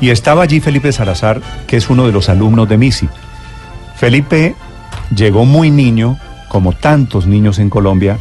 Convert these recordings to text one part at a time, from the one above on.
Y estaba allí Felipe Salazar, que es uno de los alumnos de Misi. Felipe llegó muy niño, como tantos niños en Colombia,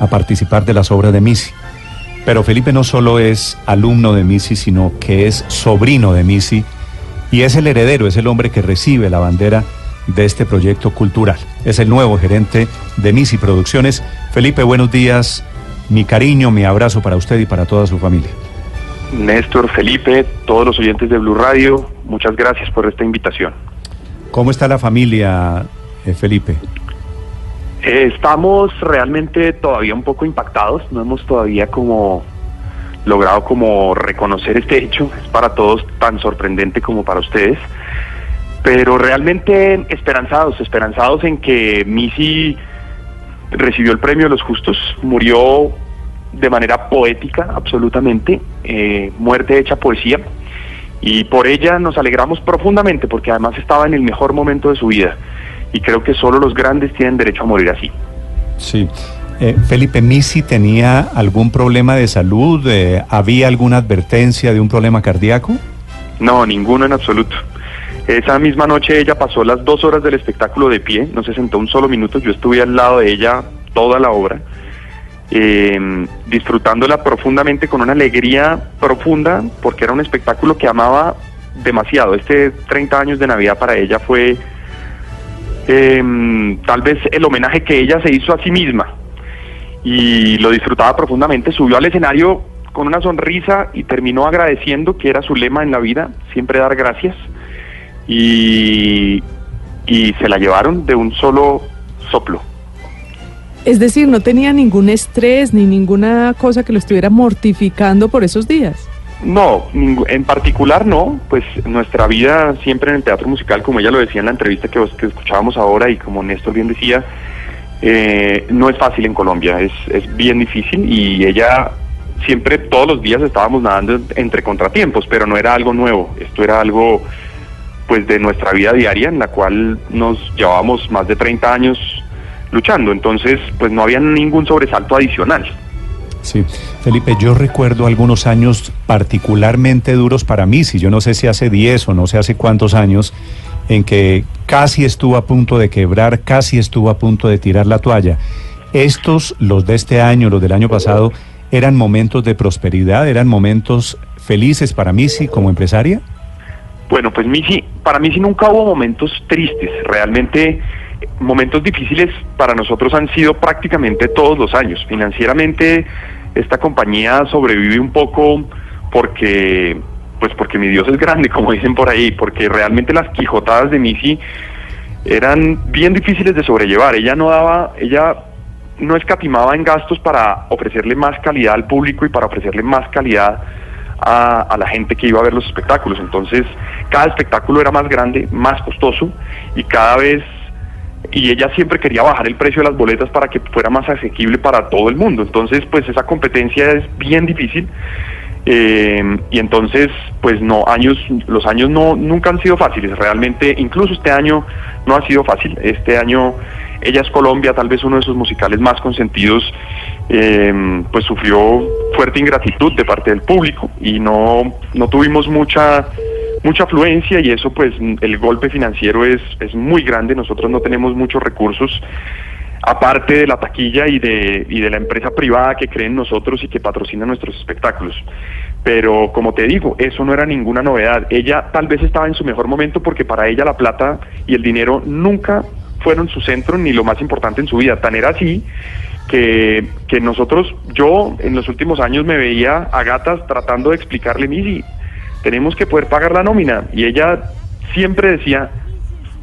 a participar de las obras de Misi. Pero Felipe no solo es alumno de Misi, sino que es sobrino de Misi y es el heredero, es el hombre que recibe la bandera de este proyecto cultural. Es el nuevo gerente de Misi Producciones. Felipe, buenos días. Mi cariño, mi abrazo para usted y para toda su familia. Néstor, Felipe, todos los oyentes de Blue Radio, muchas gracias por esta invitación. ¿Cómo está la familia, eh, Felipe? Eh, estamos realmente todavía un poco impactados, no hemos todavía como logrado como reconocer este hecho, es para todos tan sorprendente como para ustedes, pero realmente esperanzados, esperanzados en que Missy recibió el premio de los justos, murió de manera poética absolutamente, eh, muerte hecha poesía, y por ella nos alegramos profundamente porque además estaba en el mejor momento de su vida, y creo que solo los grandes tienen derecho a morir así. Sí. Eh, Felipe Misi tenía algún problema de salud, eh, había alguna advertencia de un problema cardíaco. No, ninguno en absoluto. Esa misma noche ella pasó las dos horas del espectáculo de pie, no se sentó un solo minuto, yo estuve al lado de ella toda la obra, eh, disfrutándola profundamente con una alegría profunda, porque era un espectáculo que amaba demasiado. Este 30 años de Navidad para ella fue eh, tal vez el homenaje que ella se hizo a sí misma y lo disfrutaba profundamente. Subió al escenario con una sonrisa y terminó agradeciendo que era su lema en la vida, siempre dar gracias. Y, y se la llevaron de un solo soplo. Es decir, no tenía ningún estrés ni ninguna cosa que lo estuviera mortificando por esos días. No, en particular no, pues nuestra vida siempre en el teatro musical, como ella lo decía en la entrevista que, que escuchábamos ahora y como Néstor bien decía, eh, no es fácil en Colombia, es, es bien difícil y ella siempre, todos los días estábamos nadando entre contratiempos, pero no era algo nuevo, esto era algo pues de nuestra vida diaria en la cual nos llevábamos más de 30 años luchando, entonces pues no había ningún sobresalto adicional. Sí, Felipe, yo recuerdo algunos años particularmente duros para mí, si yo no sé si hace 10 o no sé hace cuántos años, en que casi estuvo a punto de quebrar, casi estuvo a punto de tirar la toalla. Estos, los de este año, los del año pasado, eran momentos de prosperidad, eran momentos felices para Missy como empresaria. Bueno, pues Missy, para Missy nunca hubo momentos tristes, realmente momentos difíciles para nosotros han sido prácticamente todos los años. Financieramente esta compañía sobrevive un poco porque pues porque mi Dios es grande, como dicen por ahí, porque realmente las quijotadas de Missy eran bien difíciles de sobrellevar. Ella no daba, ella no escatimaba en gastos para ofrecerle más calidad al público y para ofrecerle más calidad a, a, la gente que iba a ver los espectáculos. Entonces, cada espectáculo era más grande, más costoso y cada vez y ella siempre quería bajar el precio de las boletas para que fuera más asequible para todo el mundo. Entonces, pues esa competencia es bien difícil. Eh, y entonces, pues no, años, los años no, nunca han sido fáciles, realmente, incluso este año no ha sido fácil, este año Ella es Colombia, tal vez uno de sus musicales más consentidos, eh, pues sufrió fuerte ingratitud de parte del público y no, no tuvimos mucha mucha afluencia y eso pues el golpe financiero es, es muy grande, nosotros no tenemos muchos recursos aparte de la taquilla y de, y de la empresa privada que cree en nosotros y que patrocina nuestros espectáculos. Pero como te digo, eso no era ninguna novedad. Ella tal vez estaba en su mejor momento porque para ella la plata y el dinero nunca fueron su centro ni lo más importante en su vida. Tan era así que, que nosotros, yo en los últimos años me veía a gatas tratando de explicarle, Misi, tenemos que poder pagar la nómina. Y ella siempre decía,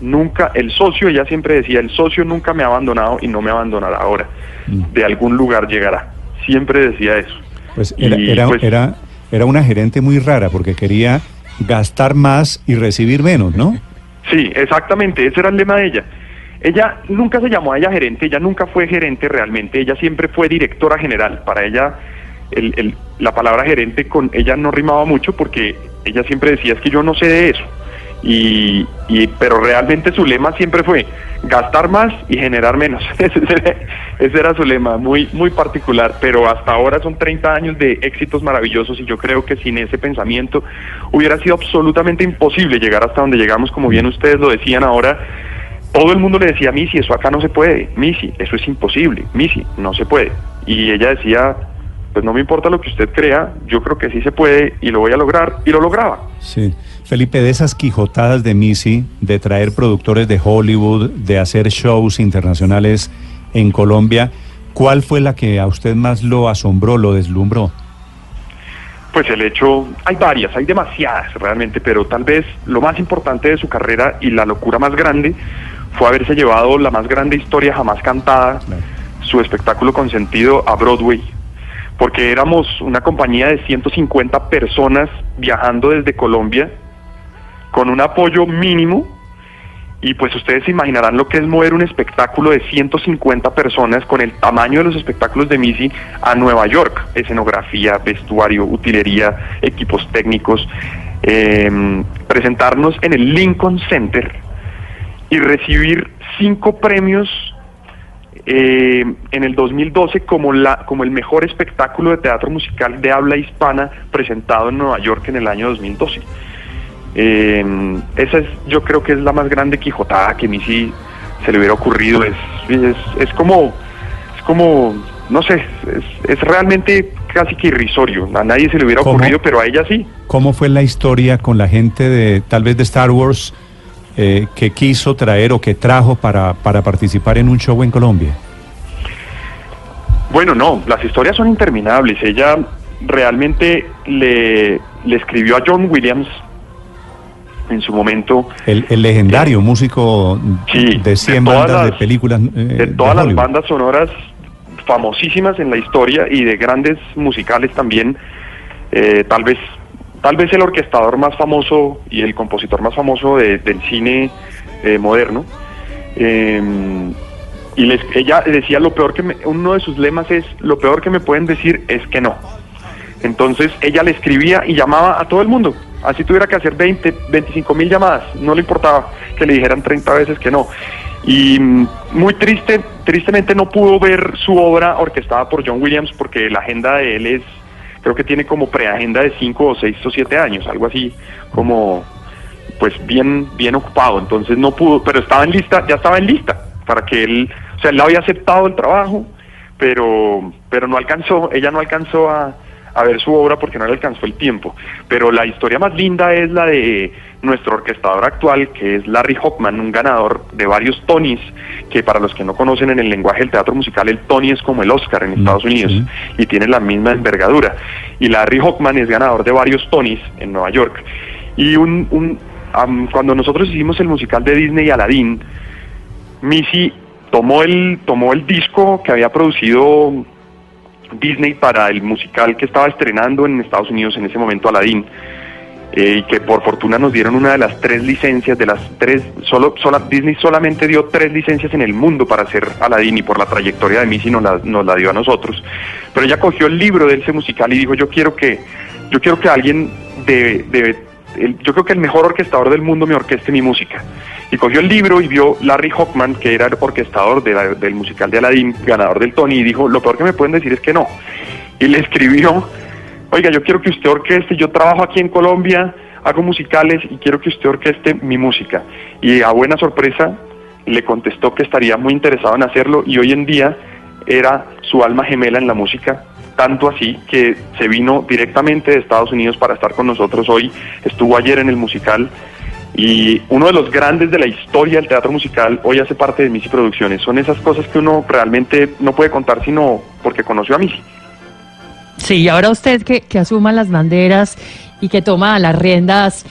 nunca, el socio, ella siempre decía, el socio nunca me ha abandonado y no me abandonará ahora. De algún lugar llegará. Siempre decía eso. Pues era, pues, era, era una gerente muy rara porque quería gastar más y recibir menos, ¿no? Sí, exactamente, ese era el lema de ella. Ella nunca se llamó a ella gerente, ella nunca fue gerente realmente, ella siempre fue directora general. Para ella el, el, la palabra gerente con ella no rimaba mucho porque ella siempre decía es que yo no sé de eso. Y, pero realmente su lema siempre fue gastar más y generar menos. ese, era su lema, muy, muy particular, pero hasta ahora son 30 años de éxitos maravillosos y yo creo que sin ese pensamiento hubiera sido absolutamente imposible llegar hasta donde llegamos, como bien ustedes lo decían ahora. Todo el mundo le decía, Missy, eso acá no se puede, Missy, eso es imposible, Missy, no se puede. Y ella decía, pues no me importa lo que usted crea, yo creo que sí se puede y lo voy a lograr, y lo lograba. Sí. Felipe, de esas quijotadas de Missy, de traer productores de Hollywood, de hacer shows internacionales en Colombia, ¿cuál fue la que a usted más lo asombró, lo deslumbró? Pues el hecho, hay varias, hay demasiadas realmente, pero tal vez lo más importante de su carrera y la locura más grande fue haberse llevado la más grande historia jamás cantada, claro. su espectáculo con sentido a Broadway, porque éramos una compañía de 150 personas viajando desde Colombia con un apoyo mínimo. Y pues ustedes se imaginarán lo que es mover un espectáculo de 150 personas con el tamaño de los espectáculos de Missy a Nueva York, escenografía, vestuario, utilería, equipos técnicos, eh, presentarnos en el Lincoln Center y recibir cinco premios eh, en el 2012 como, la, como el mejor espectáculo de teatro musical de habla hispana presentado en Nueva York en el año 2012. Eh, esa es, yo creo que es la más grande quijotada que a mí sí se le hubiera ocurrido. Es, es, es como, es como, no sé, es, es, realmente casi que irrisorio. A nadie se le hubiera ocurrido, pero a ella sí. ¿Cómo fue la historia con la gente de, tal vez de Star Wars, eh, que quiso traer o que trajo para, para participar en un show en Colombia? Bueno, no, las historias son interminables. Ella realmente le, le escribió a John Williams en su momento. El, el legendario eh, músico sí, de 100 de bandas las, de películas. Eh, de todas de las bandas sonoras famosísimas en la historia y de grandes musicales también. Eh, tal vez tal vez el orquestador más famoso y el compositor más famoso de, del cine eh, moderno. y les, ella decía lo peor que me, uno de sus lemas es lo peor que me pueden decir es que no. Entonces ella le escribía y llamaba a todo el mundo, así tuviera que hacer 20, 25 mil llamadas, no le importaba que le dijeran 30 veces que no. Y muy triste, tristemente no pudo ver su obra orquestada por John Williams porque la agenda de él es, creo que tiene como preagenda de 5 o 6 o 7 años, algo así como pues bien, bien ocupado, entonces no pudo, pero estaba en lista, ya estaba en lista para que él, o sea, él había aceptado el trabajo, pero, pero no alcanzó, ella no alcanzó a, a ver su obra porque no le alcanzó el tiempo. Pero la historia más linda es la de nuestro orquestador actual, que es Larry Hockman, un ganador de varios Tonys, que para los que no conocen en el lenguaje del teatro musical, el Tony es como el Oscar en Estados Unidos sí. y tiene la misma envergadura. Y Larry Hockman es ganador de varios Tonys en Nueva York. Y un, un um, cuando nosotros hicimos el musical de Disney Aladdin, Missy tomó el, tomó el disco que había producido Disney para el musical que estaba estrenando en Estados Unidos en ese momento, Aladdin, eh, y que por fortuna nos dieron una de las tres licencias, de las tres, solo, sola, Disney solamente dio tres licencias en el mundo para hacer Aladdin y por la trayectoria de Missy nos la, nos la dio a nosotros. Pero ella cogió el libro de ese musical y dijo, yo quiero que, yo quiero que alguien de, de yo creo que el mejor orquestador del mundo me orqueste mi música. Y cogió el libro y vio Larry Hockman, que era el orquestador del musical de Aladdin, ganador del Tony, y dijo, lo peor que me pueden decir es que no. Y le escribió, oiga, yo quiero que usted orqueste, yo trabajo aquí en Colombia, hago musicales y quiero que usted orqueste mi música. Y a buena sorpresa le contestó que estaría muy interesado en hacerlo y hoy en día era su alma gemela en la música tanto así que se vino directamente de Estados Unidos para estar con nosotros hoy, estuvo ayer en el musical y uno de los grandes de la historia del teatro musical hoy hace parte de Missy Producciones. Son esas cosas que uno realmente no puede contar sino porque conoció a Missy. Sí, y ahora usted que, asuma las banderas y que toma las riendas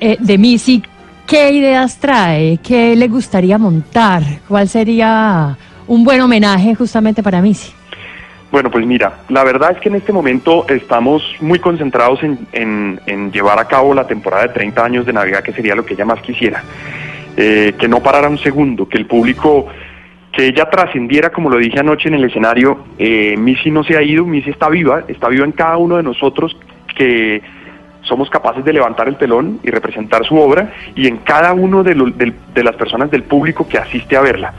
eh, de Missy, ¿qué ideas trae? ¿Qué le gustaría montar? ¿Cuál sería un buen homenaje justamente para Missy? Bueno, pues mira, la verdad es que en este momento estamos muy concentrados en, en- en llevar a cabo la temporada de 30 años de Navidad, que sería lo que ella más quisiera. Eh, que no parara un segundo, que el público, que ella trascendiera, como lo dije anoche en el escenario, eh, Missy no se ha ido, Missy está viva, está viva en cada uno de nosotros que somos capaces de levantar el telón y representar su obra y en cada uno de, lo- del- de las personas del público que asiste a verla.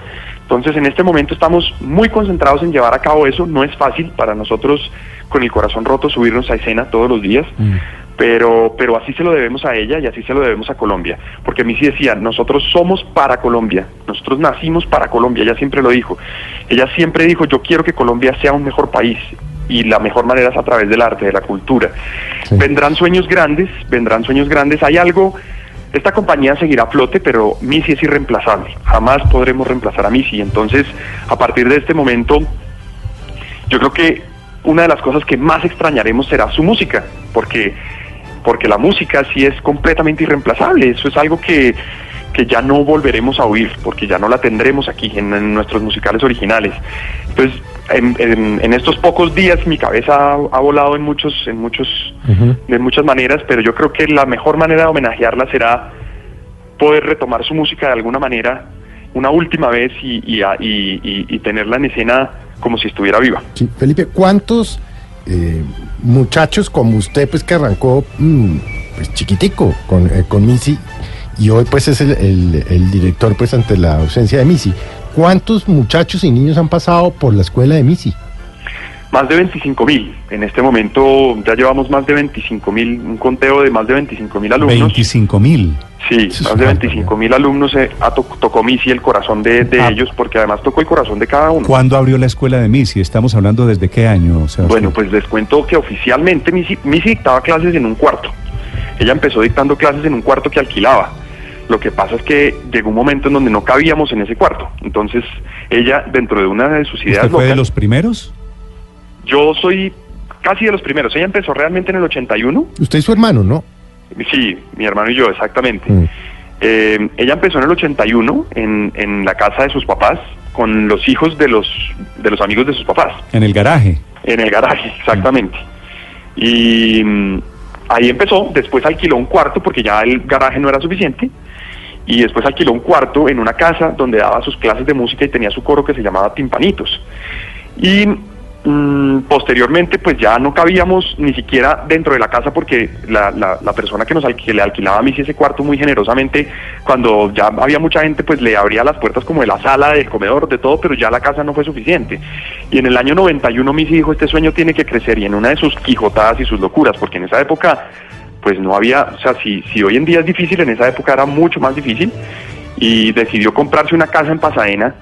Entonces, en este momento estamos muy concentrados en llevar a cabo eso. No es fácil para nosotros, con el corazón roto, subirnos a escena todos los días, pero, pero así se lo debemos a ella y así se lo debemos a Colombia. Porque Missy decía, nosotros somos para Colombia, nosotros nacimos para Colombia, ella siempre lo dijo. Ella siempre dijo, yo quiero que Colombia sea un mejor país y la mejor manera es a través del arte, de la cultura. Vendrán sueños grandes, vendrán sueños grandes. Hay algo, esta compañía seguirá a flote, pero Missy es irreemplazable. Jamás podremos reemplazar a Missy. Entonces, a partir de este momento, yo creo que una de las cosas que más extrañaremos será su música, porque, porque la música sí es completamente irreemplazable. Eso es algo que, que ya no volveremos a oír, porque ya no la tendremos aquí en, en nuestros musicales originales. Entonces, en, en- en estos pocos días mi cabeza ha, ha volado en muchos, en muchos, de muchas maneras, pero yo creo que la mejor manera de homenajearla será poder retomar su música de alguna manera una última vez y, y, y- y- tenerla en escena como si estuviera viva. Sí, Felipe, ¿cuántos eh, muchachos como usted, pues que arrancó mm, pues chiquitico con, eh, con Missy y hoy pues es el, el- el director pues ante la ausencia de Missy, ¿cuántos muchachos y niños han pasado por la escuela de Missy? Más de 25 mil. En este momento ya llevamos más de 25 mil, un conteo de más de 25 mil alumnos. 25 mil. Sí, Eso más de montón, 25 mil alumnos eh, to- tocó Missy el corazón de, de Ah. ellos, porque además tocó el corazón de cada uno. ¿Cuándo abrió la escuela de Missy? Estamos hablando desde qué año, Sebastián? Bueno, pues les cuento que oficialmente Missy, Missy dictaba clases en un cuarto. Ella empezó dictando clases en un cuarto que alquilaba. Lo que pasa es que llegó un momento en donde no cabíamos en ese cuarto. Entonces, ella, dentro de una de sus ideas ¿Usted fue de los primeros? yo soy casi de los primeros. Ella empezó realmente en el 81. Usted y su hermano, ¿no? Sí, mi hermano y yo, exactamente. Mm. Eh, ella empezó en el 81 en, en la casa de sus papás con los hijos de los, de los amigos de sus papás. En el garaje. En el garaje, exactamente. Y mm, ahí empezó, después alquiló un cuarto porque ya el garaje no era suficiente. Y después alquiló un cuarto en una casa donde daba sus clases de música y tenía su coro que se llamaba Timpanitos. Y mm, posteriormente pues ya no cabíamos ni siquiera dentro de la casa porque la, la- persona que nos alqui- le alquilaba a Missy ese cuarto muy generosamente, cuando ya había mucha gente pues le abría las puertas como de la sala, del comedor, de todo, pero ya la casa no fue suficiente. Y en el año 91 Missy dijo, este sueño tiene que crecer y en una de sus quijotadas y sus locuras, porque en esa época pues no había, o sea, si, si hoy en día es difícil, en esa época era mucho más difícil y decidió comprarse una casa en Pasadena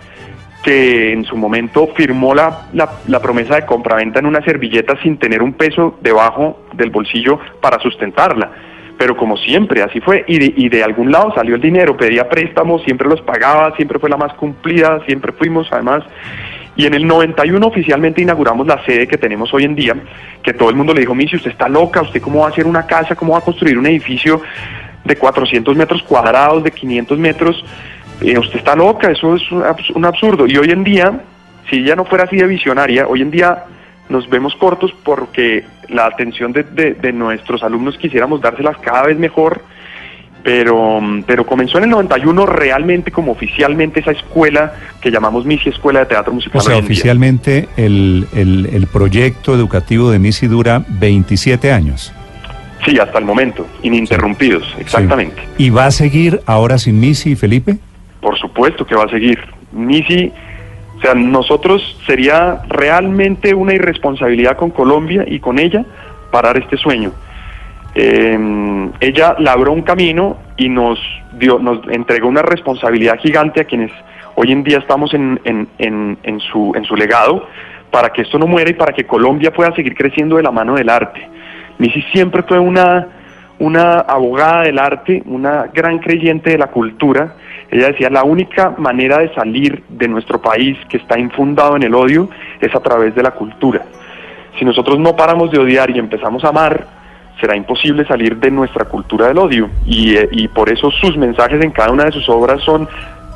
que en su momento firmó la, la, la promesa de compraventa en una servilleta sin tener un peso debajo del bolsillo para sustentarla. Pero como siempre, así fue, y de, y de algún lado salió el dinero, pedía préstamos, siempre los pagaba, siempre fue la más cumplida, siempre fuimos además. Y en el 91 oficialmente inauguramos la sede que tenemos hoy en día, que todo el mundo le dijo, Missy, usted está loca, usted cómo va a hacer una casa, cómo va a construir un edificio de 400 metros cuadrados, de 500 metros, Eh, usted está loca, eso es un, abs- un absurdo. Y hoy en día, si ella no fuera así de visionaria, hoy en día nos vemos cortos porque la atención de, de- de nuestros alumnos quisiéramos dárselas cada vez mejor, pero, pero comenzó en el 91 realmente como oficialmente esa escuela que llamamos Missy Escuela de Teatro Musical. O sea, oficialmente el, el- el proyecto educativo de Missy dura 27 años. Sí, hasta el momento, ininterrumpidos, exactamente. Sí. ¿Y va a seguir ahora sin Missy, Felipe? Por supuesto que va a seguir. Missy, o sea, nosotros sería realmente una irresponsabilidad con Colombia y con ella parar este sueño. Eh, ella labró un camino y nos dio, nos entregó una responsabilidad gigante a quienes hoy en día estamos en, en, en, en su, en su legado para que esto no muera y para que Colombia pueda seguir creciendo de la mano del arte. Missy siempre fue una, una abogada del arte, una gran creyente de la cultura. Ella decía, la única manera de salir de nuestro país que está infundado en el odio es a través de la cultura. Si nosotros no paramos de odiar y empezamos a amar, será imposible salir de nuestra cultura del odio. Y, eh, y por eso sus mensajes en cada una de sus obras son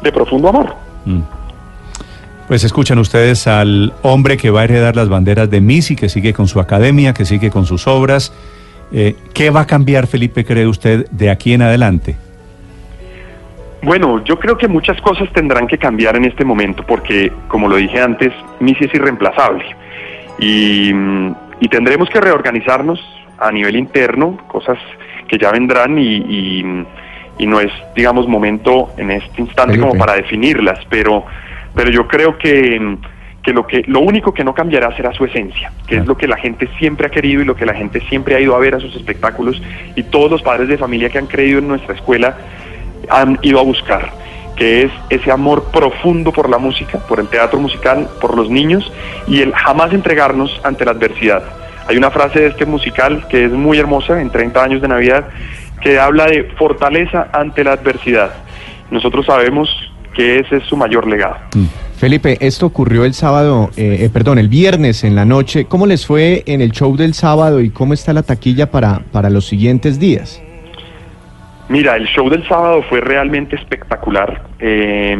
de profundo amor. Mm. Pues escuchan ustedes al hombre que va a heredar las banderas de Misi, que sigue con su academia, que sigue con sus obras. Eh, ¿Qué va a cambiar, Felipe, cree usted, de aquí en adelante? Bueno, yo creo que muchas cosas tendrán que cambiar en este momento porque, como lo dije antes, Misi es irreemplazable y, y tendremos que reorganizarnos a nivel interno, cosas que ya vendrán y, y, y no es, digamos, momento en este instante Felipe. como para definirlas, pero, pero yo creo que, que lo que lo único que no cambiará será su esencia, que es lo que la gente siempre ha querido y lo que la gente siempre ha ido a ver a sus espectáculos y todos los padres de familia que han creído en nuestra escuela han ido a buscar, que es ese amor profundo por la música, por el teatro musical, por los niños y el jamás entregarnos ante la adversidad. Hay una frase de este musical que es muy hermosa, en 30 años de Navidad, que habla de fortaleza ante la adversidad. Nosotros sabemos que ese es su mayor legado. Felipe, esto ocurrió el sábado, eh, eh, perdón, el viernes en la noche. ¿Cómo les fue en el show del sábado y cómo está la taquilla para, para los siguientes días? Mira, el show del sábado fue realmente espectacular. Eh,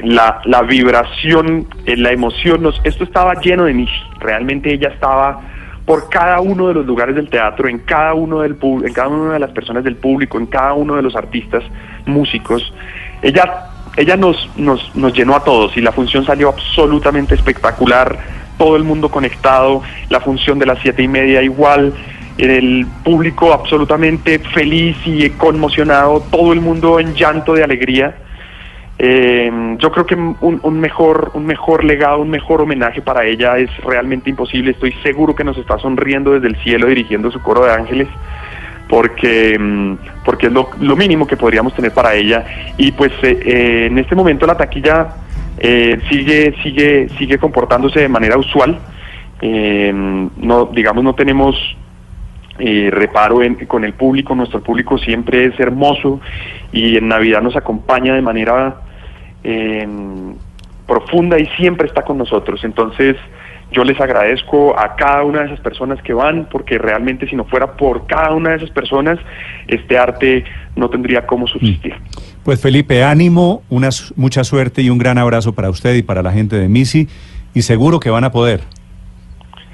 la, la vibración, eh, la emoción, nos, esto estaba lleno de Michi. Realmente ella estaba por cada uno de los lugares del teatro, en cada uno del en cada una de las personas del público, en cada uno de los artistas, músicos. Ella, ella nos, nos, nos llenó a todos y la función salió absolutamente espectacular. Todo el mundo conectado, la función de las siete y media igual, el público absolutamente feliz y conmocionado, todo el mundo en llanto de alegría. Eh, yo creo que un, un mejor un mejor legado, un mejor homenaje para ella es realmente imposible. Estoy seguro que nos está sonriendo desde el cielo dirigiendo su coro de ángeles porque mm, porque es lo, mínimo que podríamos tener para ella. Y pues eh, eh, en este momento la taquilla eh, sigue sigue sigue comportándose de manera usual. Eh, no digamos no tenemos eh, reparo en- con el público, nuestro público siempre es hermoso y en Navidad nos acompaña de manera eh, profunda y siempre está con nosotros. Entonces yo les agradezco a cada una de esas personas que van porque realmente si no fuera por cada una de esas personas, este arte no tendría cómo subsistir. Pues Felipe, ánimo, una, mucha suerte y un gran abrazo para usted y para la gente de Misi. Y seguro que van a poder.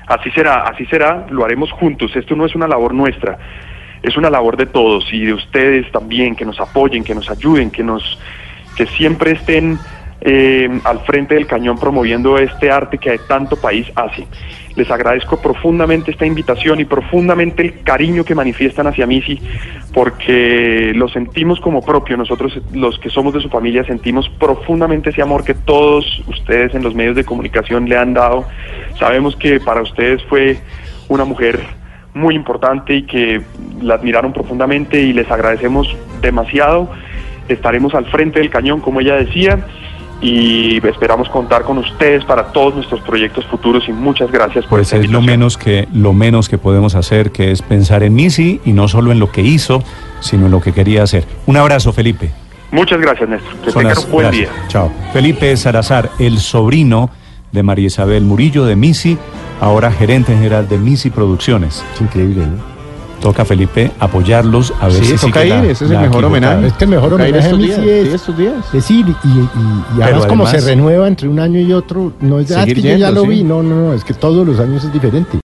Así será, así será, lo haremos juntos. Esto no es una labor nuestra, es una labor de todos y de ustedes también, que nos apoyen, que nos ayuden, que nos, que siempre estén eh, al frente del cañón promoviendo este arte que tanto país hace. Les agradezco profundamente esta invitación y profundamente el cariño que manifiestan hacia Misi, porque lo sentimos como propio. Nosotros, los que somos de su familia, sentimos profundamente ese amor que todos ustedes en los medios de comunicación le han dado. Sabemos que para ustedes fue una mujer muy importante y que la admiraron profundamente y les agradecemos demasiado. Estaremos al frente del cañón, como ella decía, y esperamos contar con ustedes para todos nuestros proyectos futuros y muchas gracias por Pues esta es lo menos que lo menos que podemos hacer, que es pensar en Misi y no solo en lo que hizo, sino en lo que quería hacer. Un abrazo, Felipe. Muchas gracias, Néstor. Que tengan un buen gracias. día. Chao. Felipe Salazar, el sobrino de María Isabel Murillo de Misi, ahora gerente general de Misi Producciones. Es increíble, ¿no? Toca Felipe apoyarlos a ver Sí, si toca la- ir, ese es el mejor homenaje. Es que el mejor homenaje estos días, sí es- sí, estos días. Decir, y, y, y Pero además como se renueva entre un año y otro, no es, ah, es Seguir que yo ya lo sí. vi, no, no, no, es que todos los años es diferente.